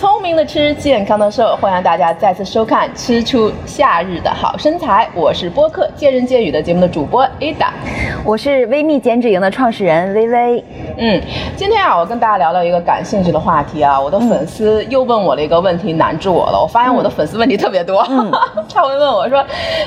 聪明的吃，健康的瘦，欢迎大家再次收看《吃出夏日的好身材》。我是播客见人见语的节目的主播 Ada，我是微蜜减脂营的创始人微微。嗯，今天啊，我跟大家聊聊一个感兴趣的话题啊。我的粉丝又问我了一个问题，难住我了。我发现我的粉丝问题特别多，他会问我说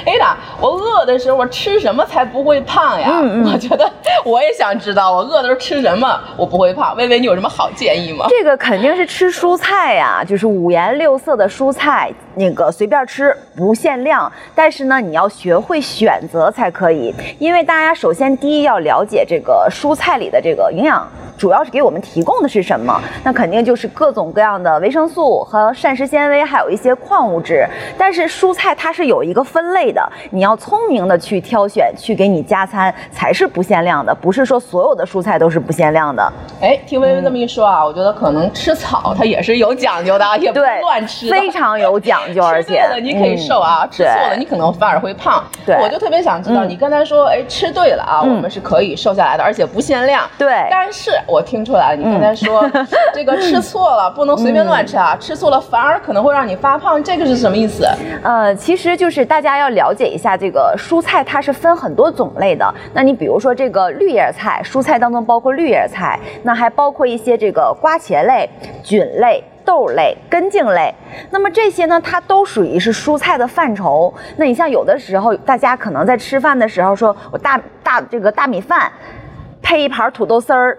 ：“Ada，我饿的时候我吃什么才不会胖呀？”我觉得我也想知道，我饿的时候吃什么我不会胖。微微，你有什么好建议吗？这个肯定是吃蔬菜呀。啊，就是五颜六色的蔬菜，那个随便吃，不限量。但是呢，你要学会选择才可以。因为大家首先第一要了解这个蔬菜里的这个营养。主要是给我们提供的是什么？那肯定就是各种各样的维生素和膳食纤维，还有一些矿物质。但是蔬菜它是有一个分类的，你要聪明的去挑选，去给你加餐才是不限量的，不是说所有的蔬菜都是不限量的。哎，听薇薇这么一说啊，我觉得可能吃草它也是有讲究的，也不乱吃，非常有讲究，而且你可以瘦啊，吃错了你可能反而会胖。对，我就特别想知道，你刚才说，哎，吃对了啊，我们是可以瘦下来的，而且不限量。对，但是。我听出来了，你刚才说 这个吃错了，不能随便乱吃啊！吃错了反而可能会让你发胖，这个是什么意思？呃，其实就是大家要了解一下这个蔬菜，它是分很多种类的。那你比如说这个绿叶菜，蔬菜当中包括绿叶菜，那还包括一些这个瓜茄类、菌类、豆类、根茎类。那么这些呢，它都属于是蔬菜的范畴。那你像有的时候，大家可能在吃饭的时候说，我大大这个大米饭。配一盘土豆丝儿，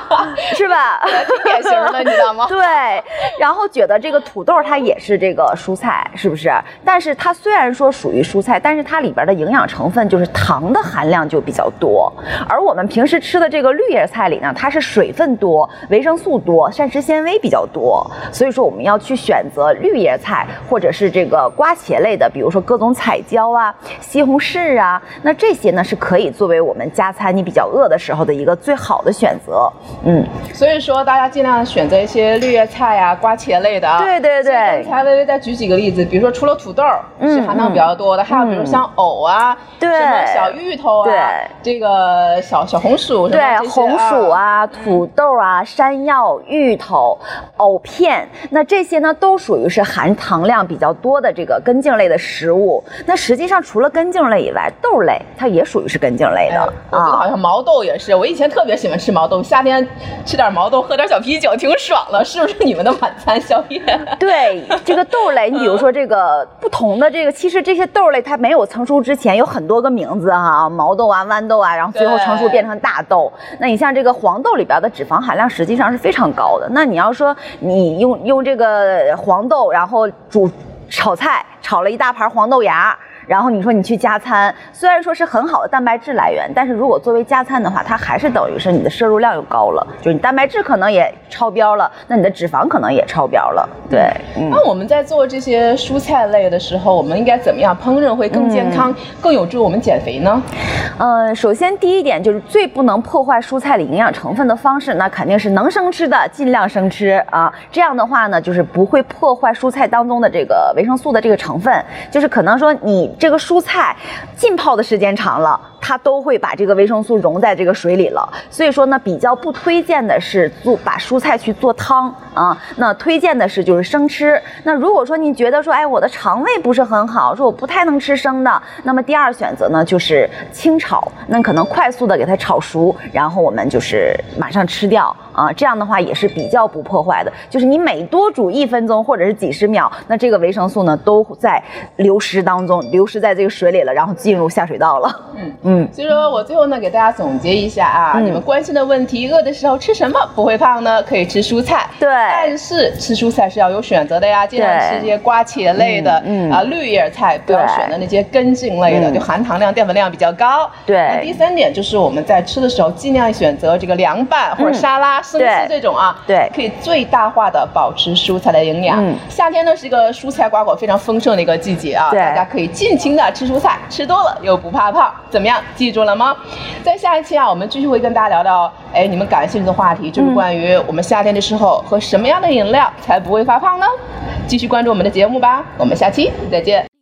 是吧？挺典型的，你知道吗？对，然后觉得这个土豆它也是这个蔬菜，是不是？但是它虽然说属于蔬菜，但是它里边的营养成分就是糖的含量就比较多。而我们平时吃的这个绿叶菜里呢，它是水分多、维生素多、膳食纤维比较多。所以说我们要去选择绿叶菜，或者是这个瓜茄类的，比如说各种彩椒啊、西红柿啊，那这些呢是可以作为我们加餐你比较饿的时候。的一个最好的选择，嗯，所以说大家尽量选择一些绿叶菜呀、瓜茄类的啊。对对对。才微微再举几个例子，比如说除了土豆是含糖比较多的，还有比如像藕啊，对，什么小芋头啊，对，这个小小红薯，对，红薯啊、土豆啊、山药、芋头、藕片，那这些呢都属于是含糖量比较多的这个根茎类的食物。那实际上除了根茎类以外，豆类它也属于是根茎类的啊，好像毛豆也是。我以前特别喜欢吃毛豆，夏天吃点毛豆，喝点小啤酒，挺爽的，是不是你们的晚餐宵夜？对，这个豆类，你比如说这个不同的这个，其实这些豆类它没有成熟之前有很多个名字哈，毛豆啊、豌豆啊，然后最后成熟变成大豆。那你像这个黄豆里边的脂肪含量实际上是非常高的。那你要说你用用这个黄豆，然后煮炒菜，炒了一大盘黄豆芽。然后你说你去加餐，虽然说是很好的蛋白质来源，但是如果作为加餐的话，它还是等于是你的摄入量又高了，就是你蛋白质可能也超标了，那你的脂肪可能也超标了。对，那我们在做这些蔬菜类的时候，我们应该怎么样烹饪会更健康、更有助我们减肥呢？呃，首先第一点就是最不能破坏蔬菜里营养成分的方式，那肯定是能生吃的尽量生吃啊。这样的话呢，就是不会破坏蔬菜当中的这个维生素的这个成分，就是可能说你。这个蔬菜浸泡的时间长了。它都会把这个维生素溶在这个水里了，所以说呢，比较不推荐的是做把蔬菜去做汤啊。那推荐的是就是生吃。那如果说你觉得说，哎，我的肠胃不是很好，说我不太能吃生的，那么第二选择呢就是清炒，那可能快速的给它炒熟，然后我们就是马上吃掉啊。这样的话也是比较不破坏的，就是你每多煮一分钟或者是几十秒，那这个维生素呢都在流失当中，流失在这个水里了，然后进入下水道了。嗯。嗯。所以说我最后呢，给大家总结一下啊，你们关心的问题，饿的时候吃什么不会胖呢？可以吃蔬菜，对，但是吃蔬菜是要有选择的呀，尽量吃这些瓜茄类的，嗯啊，绿叶菜不要选择那些根茎类的，就含糖量、淀粉量比较高。对，那第三点就是我们在吃的时候，尽量选择这个凉拌或者沙拉、生吃这种啊，对，可以最大化的保持蔬菜的营养。夏天呢是一个蔬菜瓜果非常丰盛的一个季节啊，大家可以尽情的吃蔬菜，吃多了又不怕胖，怎么样？记住了吗？在下一期啊，我们继续会跟大家聊聊，哎，你们感兴趣的话题，就是关于我们夏天的时候喝什么样的饮料才不会发胖呢？继续关注我们的节目吧，我们下期再见。